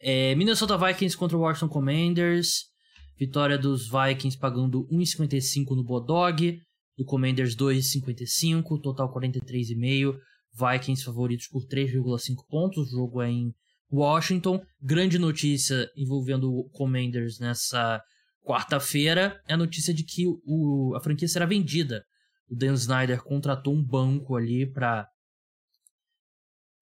É, Minnesota Vikings contra o Washington Commanders. Vitória dos Vikings pagando 1,55 no Bodog. Do Commanders 2,55. Total 43,5. Vikings favoritos por 3,5 pontos. O jogo é em Washington. Grande notícia envolvendo o Commanders nessa quarta-feira é a notícia de que o, a franquia será vendida. O Dan Snyder contratou um banco ali para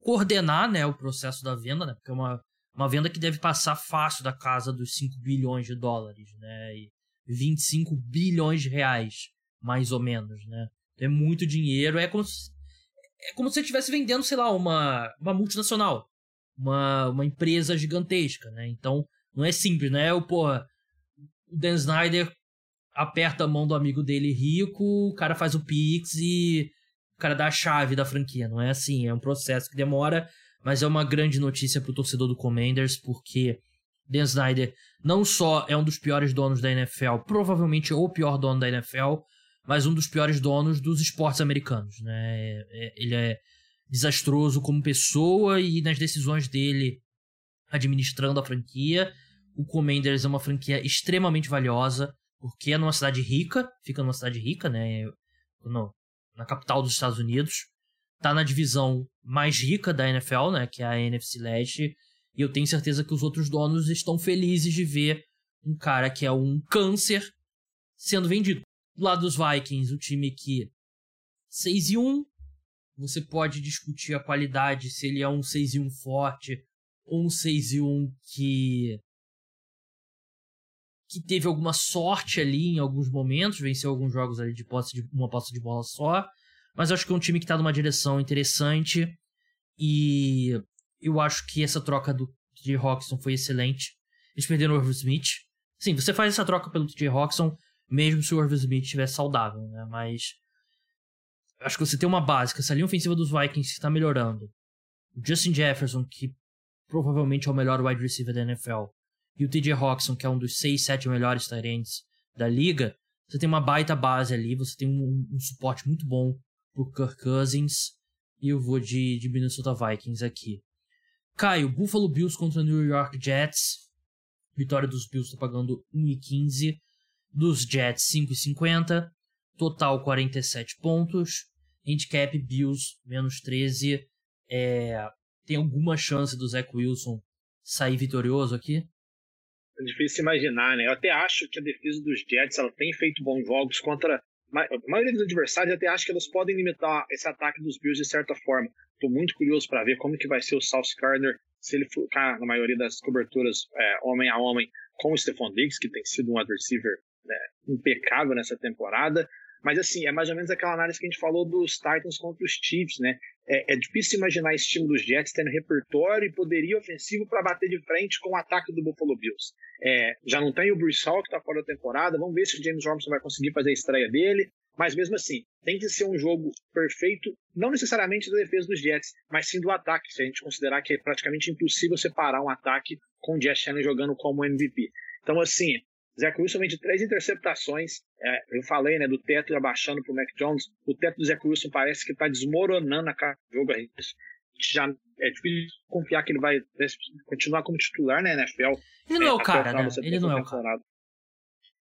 coordenar né, o processo da venda, né, porque é uma, uma venda que deve passar fácil da casa dos 5 bilhões de dólares, né, e 25 bilhões de reais, mais ou menos. Né. é muito dinheiro, é como se é como se você estivesse vendendo, sei lá, uma, uma multinacional. Uma, uma empresa gigantesca, né? Então, não é simples, né? O, porra, o Dan Snyder aperta a mão do amigo dele rico, o cara faz o Pix e o cara dá a chave da franquia. Não é assim, é um processo que demora, mas é uma grande notícia pro torcedor do Commanders, porque Dan Snyder não só é um dos piores donos da NFL, provavelmente o pior dono da NFL, mas um dos piores donos dos esportes americanos, né? É, é, ele é desastroso como pessoa e nas decisões dele administrando a franquia. O Commanders é uma franquia extremamente valiosa, porque é numa cidade rica, fica numa cidade rica, né? No, na capital dos Estados Unidos. Tá na divisão mais rica da NFL, né? Que é a NFC Leste. E eu tenho certeza que os outros donos estão felizes de ver um cara que é um câncer sendo vendido. Do lado dos Vikings, o time que 6 e 1, você pode discutir a qualidade se ele é um 6 e 1 forte ou um 6 e 1 que que teve alguma sorte ali em alguns momentos, venceu alguns jogos ali de posse de uma posse de bola só, mas acho que é um time que está numa direção interessante e eu acho que essa troca do TJ Roxton foi excelente. Eles perderam o Irv Smith. Sim, você faz essa troca pelo TJ Roxton, mesmo se o Irv Smith estiver saudável, né? Mas acho que você tem uma básica. Essa linha ofensiva dos Vikings está melhorando. O Justin Jefferson, que provavelmente é o melhor wide receiver da NFL, e o TJ Hawkinson, que é um dos 6, 7 melhores tight da liga, você tem uma baita base ali, você tem um, um suporte muito bom pro Kirk Cousins, e eu vou de, de Minnesota Vikings aqui. Caio, Buffalo Bills contra New York Jets. Vitória dos Bills está pagando 1,15 dos Jets 5,50, total 47 pontos, handicap Bills menos 13. É, tem alguma chance do Zach Wilson sair vitorioso aqui? É difícil imaginar, né? Eu até acho que a defesa dos Jets ela tem feito bons jogos contra a maioria dos adversários até acha que elas podem limitar esse ataque dos Bills de certa forma. Estou muito curioso para ver como que vai ser o South Gardner se ele ficar na maioria das coberturas é, homem a homem com o Stephon Diggs, que tem sido um receiver né, impecável nessa temporada. Mas assim, é mais ou menos aquela análise que a gente falou dos Titans contra os Chiefs, né? É, é difícil imaginar esse time dos Jets tendo repertório e poderia ofensivo para bater de frente com o ataque do Buffalo Bills. É, já não tem o Bruce Hall, que está fora da temporada, vamos ver se o James Robinson vai conseguir fazer a estreia dele. Mas mesmo assim, tem que ser um jogo perfeito, não necessariamente da defesa dos Jets, mas sim do ataque, se a gente considerar que é praticamente impossível separar um ataque com o Jets Shannon jogando como MVP. Então, assim, Zach Wilson vem de três interceptações. É, eu falei né, do teto abaixando para o Mac Jones. O teto do Zach Wilson parece que está desmoronando a cada jogo. Já é difícil confiar que ele vai continuar como titular na NFL. Ele não é, é o cara, né? Ele não é o cara.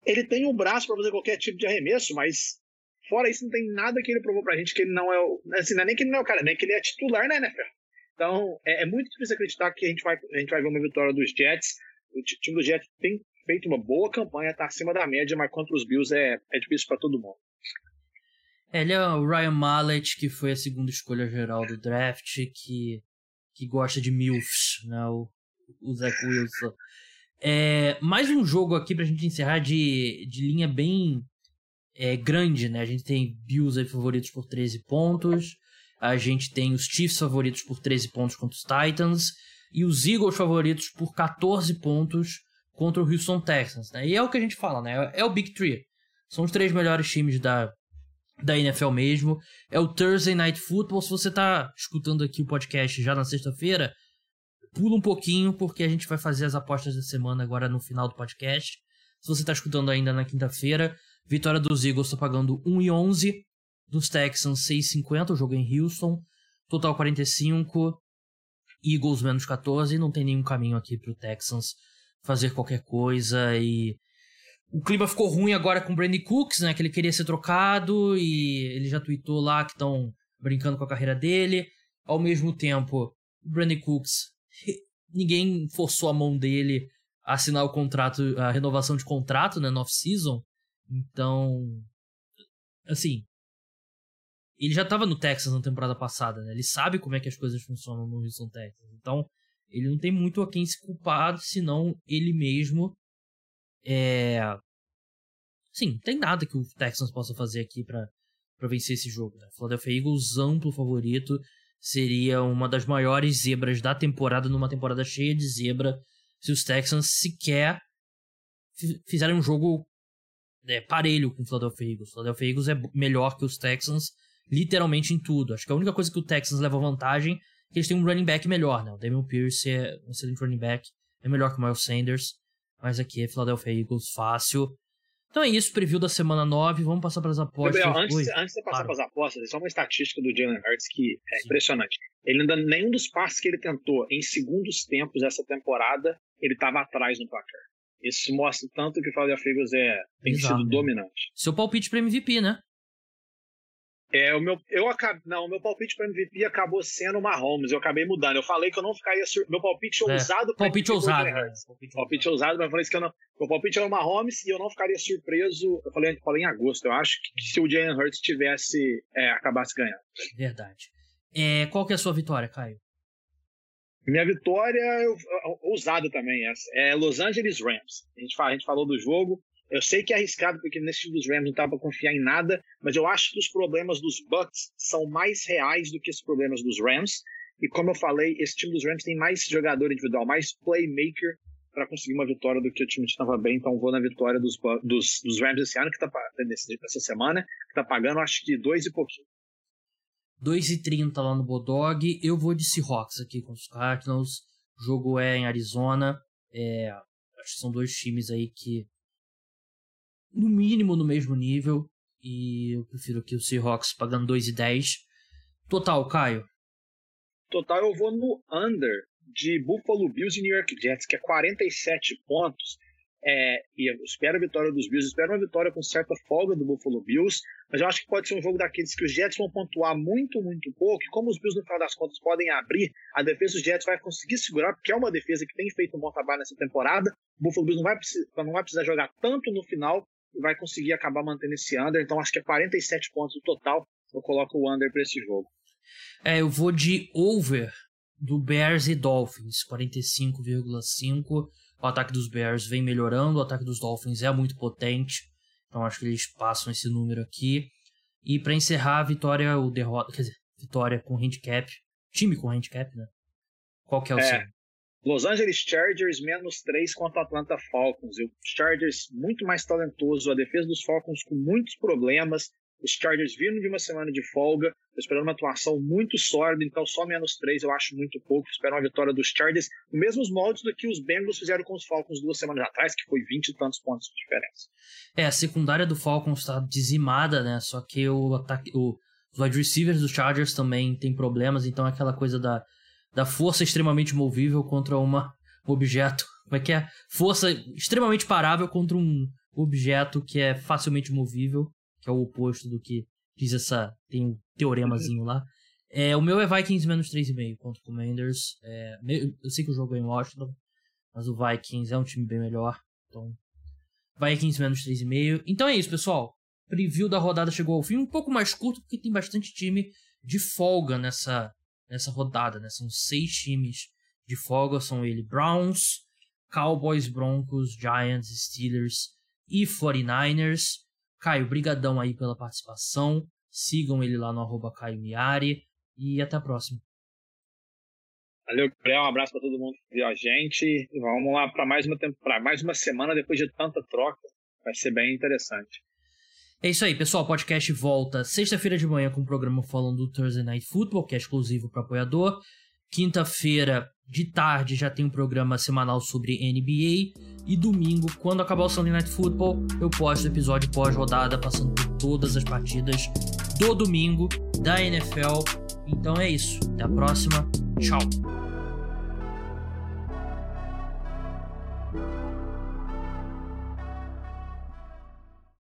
Ele tem o braço para fazer qualquer tipo de arremesso, mas fora isso não tem nada que ele provou para a gente que ele não é o. Assim, não é nem que ele não é o cara, nem que ele é titular na NFL. Então, é, é muito difícil acreditar que a gente, vai, a gente vai ver uma vitória dos Jets. O time do Jets tem feito uma boa campanha, tá acima da média, mas contra os Bills é, é difícil para todo mundo. Ele é o Ryan Mallet, que foi a segunda escolha geral do draft, que, que gosta de MILFs, né? O, o Zach Wilson. É, mais um jogo aqui pra gente encerrar de, de linha bem é, grande, né? A gente tem Bills aí favoritos por 13 pontos, a gente tem os Chiefs favoritos por 13 pontos contra os Titans, e os Eagles favoritos por 14 pontos contra o Houston Texans, né? E é o que a gente fala, né? É o Big Three. São os três melhores times da, da NFL mesmo. É o Thursday Night Football. Se você tá escutando aqui o podcast já na sexta-feira, pula um pouquinho, porque a gente vai fazer as apostas da semana agora no final do podcast. Se você tá escutando ainda na quinta-feira, vitória dos Eagles tá pagando 1,11. Dos Texans, 6,50. O jogo é em Houston. Total 45. Eagles menos 14. Não tem nenhum caminho aqui pro Texans fazer qualquer coisa e o clima ficou ruim agora com o Brandy Cooks, né, que ele queria ser trocado e ele já tweetou lá que estão brincando com a carreira dele. Ao mesmo tempo, o Cooks, ninguém forçou a mão dele a assinar o contrato, a renovação de contrato, né, no off-season. Então, assim, ele já estava no Texas na temporada passada, né? Ele sabe como é que as coisas funcionam no Houston Texas. Então, ele não tem muito a quem se culpar, senão ele mesmo. É. Sim, não tem nada que o Texans possa fazer aqui para vencer esse jogo. Né? Philadelphia Eagles, amplo favorito, seria uma das maiores zebras da temporada, numa temporada cheia de zebra, se os Texans sequer fizerem um jogo é, parelho com o Philadelphia Eagles. O Philadelphia Eagles é melhor que os Texans, literalmente em tudo. Acho que a única coisa que o Texans leva vantagem que eles têm um running back melhor, né? O Damian Pierce é um excelente running back, é melhor que o Miles Sanders, mas aqui é Philadelphia Eagles fácil. Então é isso, preview da semana 9, vamos passar para as apostas. Gabriel, antes, antes de passar claro. para as apostas, só uma estatística do Jalen Hurts que é Sim. impressionante. Ele ainda, nenhum dos passes que ele tentou em segundos tempos essa temporada, ele estava atrás no placar. Isso mostra tanto que o Philadelphia Eagles é, tem Exato. sido dominante. Seu palpite para MVP, né? É, o meu, eu acabei, não, o meu palpite para MVP acabou sendo o Mahomes. Eu acabei mudando. Eu falei que eu não ficaria sur... meu palpite é, ousado palpite ousado, né? palpite, palpite ousado, mas eu falei que eu não, meu palpite era o Mahomes e eu não ficaria surpreso. Eu falei, falei em agosto. Eu acho que, que se o Jalen Hurts tivesse é, acabasse ganhando. Verdade. É, qual que é a sua vitória, Caio? Minha vitória, ousada também essa, é Los Angeles Rams. A gente, fala, a gente falou do jogo, eu sei que é arriscado porque nesse time dos Rams não dá para confiar em nada, mas eu acho que os problemas dos Bucks são mais reais do que os problemas dos Rams. E como eu falei, esse time dos Rams tem mais jogador individual, mais playmaker para conseguir uma vitória do que o time estava bem. Então vou na vitória dos, dos, dos Rams esse ano, que tá nessa semana, que tá pagando acho que dois e pouquinho. 2,30 lá no Bodog. Eu vou de Seahawks aqui com os Cardinals. O jogo é em Arizona. É, acho que são dois times aí que no mínimo no mesmo nível. E eu prefiro aqui o Seahawks pagando 2,10. Total, Caio? Total, eu vou no under de Buffalo Bills e New York Jets, que é 47 pontos. É, e eu espero a vitória dos Bills, espero uma vitória com certa folga do Buffalo Bills, mas eu acho que pode ser um jogo daqueles que os Jets vão pontuar muito, muito pouco, e como os Bills no final das contas podem abrir, a defesa dos Jets vai conseguir segurar, porque é uma defesa que tem feito um bom trabalho nessa temporada, o Buffalo Bills não vai, precisar, não vai precisar jogar tanto no final vai conseguir acabar mantendo esse under. Então acho que é 47 pontos no total. Eu coloco o under para esse jogo. É, eu vou de over do Bears e Dolphins, 45,5. O ataque dos Bears vem melhorando, o ataque dos Dolphins é muito potente. Então acho que eles passam esse número aqui. E para encerrar a vitória ou derrota, quer dizer, vitória com handicap, time com handicap, né? Qual que é o é, seu? Los Angeles Chargers menos 3 contra Atlanta Falcons. O Chargers muito mais talentoso, a defesa dos Falcons com muitos problemas. Os Chargers vindo de uma semana de folga, esperando uma atuação muito sólida, então só menos 3 eu acho muito pouco. Espero uma vitória dos Chargers, nos mesmos moldes do que os Bengals fizeram com os Falcons duas semanas atrás, que foi 20 e tantos pontos de diferença. É, a secundária do Falcons está dizimada, né? Só que o ataque, o, os wide receivers dos Chargers também tem problemas, então é aquela coisa da, da força extremamente movível contra uma objeto. Como é que é? Força extremamente parável contra um objeto que é facilmente movível que é o oposto do que diz essa. Tem um teoremazinho lá. É, o meu é Vikings menos 3,5 contra o Commanders. É, eu sei que o jogo é em Washington, mas o Vikings é um time bem melhor. Então, Vikings menos 3,5. Então é isso, pessoal. Preview da rodada chegou ao fim. Um pouco mais curto, porque tem bastante time de folga nessa, nessa rodada. Né? São seis times de folga. São ele Browns, Cowboys, Broncos, Giants, Steelers e 49ers. Caio, brigadão aí pela participação. Sigam ele lá no arroba Caio Miari. E até a próxima. Valeu, Gabriel. Um abraço para todo mundo que viu a gente. Vamos lá para mais uma mais uma semana depois de tanta troca. Vai ser bem interessante. É isso aí, pessoal. O podcast volta sexta-feira de manhã com o um programa falando do Thursday Night Football, que é exclusivo para apoiador. Quinta-feira de tarde já tem um programa semanal sobre NBA. E domingo, quando acabar o Sunday Night Football, eu posto o episódio pós-rodada, passando por todas as partidas do domingo da NFL. Então é isso. Até a próxima. Tchau.